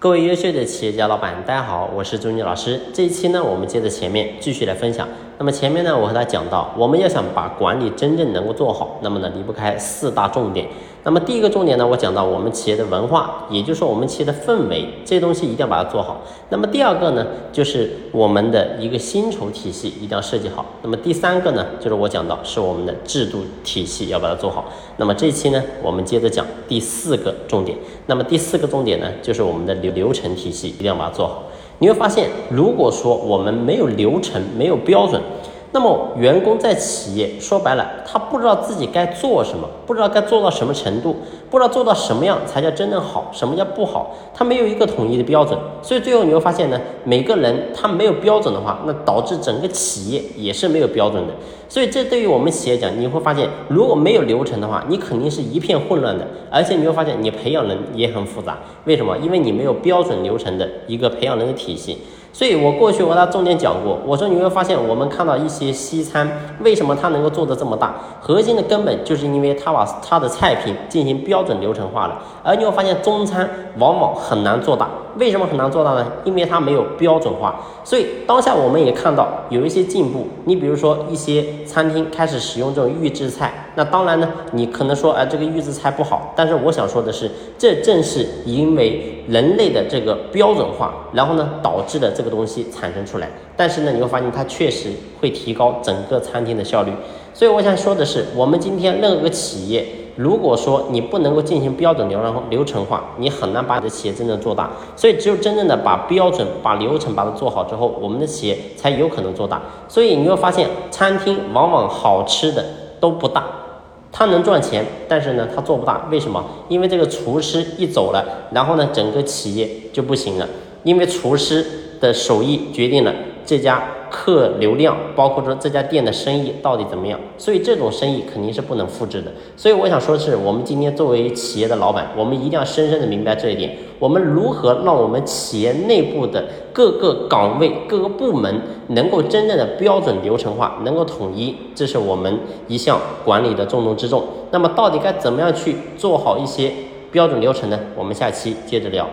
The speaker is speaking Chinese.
各位优秀的企业家老板，大家好，我是朱妮老师。这一期呢，我们接着前面继续来分享。那么前面呢，我和他讲到，我们要想把管理真正能够做好，那么呢离不开四大重点。那么第一个重点呢，我讲到我们企业的文化，也就是说我们企业的氛围，这些东西一定要把它做好。那么第二个呢，就是我们的一个薪酬体系一定要设计好。那么第三个呢，就是我讲到是我们的制度体系要把它做好。那么这期呢，我们接着讲第四个重点。那么第四个重点呢，就是我们的流流程体系一定要把它做好。你会发现，如果说我们没有流程，没有标准，那么员工在企业说白了，他不知道自己该做什么，不知道该做到什么程度，不知道做到什么样才叫真正好，什么叫不好，他没有一个统一的标准，所以最后你会发现呢，每个人他没有标准的话，那导致整个企业也是没有标准的。所以这对于我们企业讲，你会发现如果没有流程的话，你肯定是一片混乱的，而且你会发现你培养人也很复杂。为什么？因为你没有标准流程的一个培养人的体系。所以我过去我给他重点讲过，我说你会发现，我们看到一些西餐，为什么它能够做得这么大？核心的根本就是因为它把它的菜品进行标准流程化了。而你会发现，中餐往往很难做大，为什么很难做大呢？因为它没有标准化。所以当下我们也看到有一些进步，你比如说一些餐厅开始使用这种预制菜。那当然呢，你可能说，哎，这个预制菜不好。但是我想说的是，这正是因为人类的这个标准化，然后呢，导致的这个东西产生出来。但是呢，你会发现它确实会提高整个餐厅的效率。所以我想说的是，我们今天任何个企业，如果说你不能够进行标准流程流程化，你很难把你的企业真正做大。所以只有真正的把标准、把流程把它做好之后，我们的企业才有可能做大。所以你会发现，餐厅往往好吃的都不大。他能赚钱，但是呢，他做不大。为什么？因为这个厨师一走了，然后呢，整个企业就不行了。因为厨师的手艺决定了这家。客流量，包括说这家店的生意到底怎么样，所以这种生意肯定是不能复制的。所以我想说的是，我们今天作为企业的老板，我们一定要深深的明白这一点。我们如何让我们企业内部的各个岗位、各个部门能够真正的标准流程化，能够统一，这是我们一项管理的重中之重。那么到底该怎么样去做好一些标准流程呢？我们下期接着聊。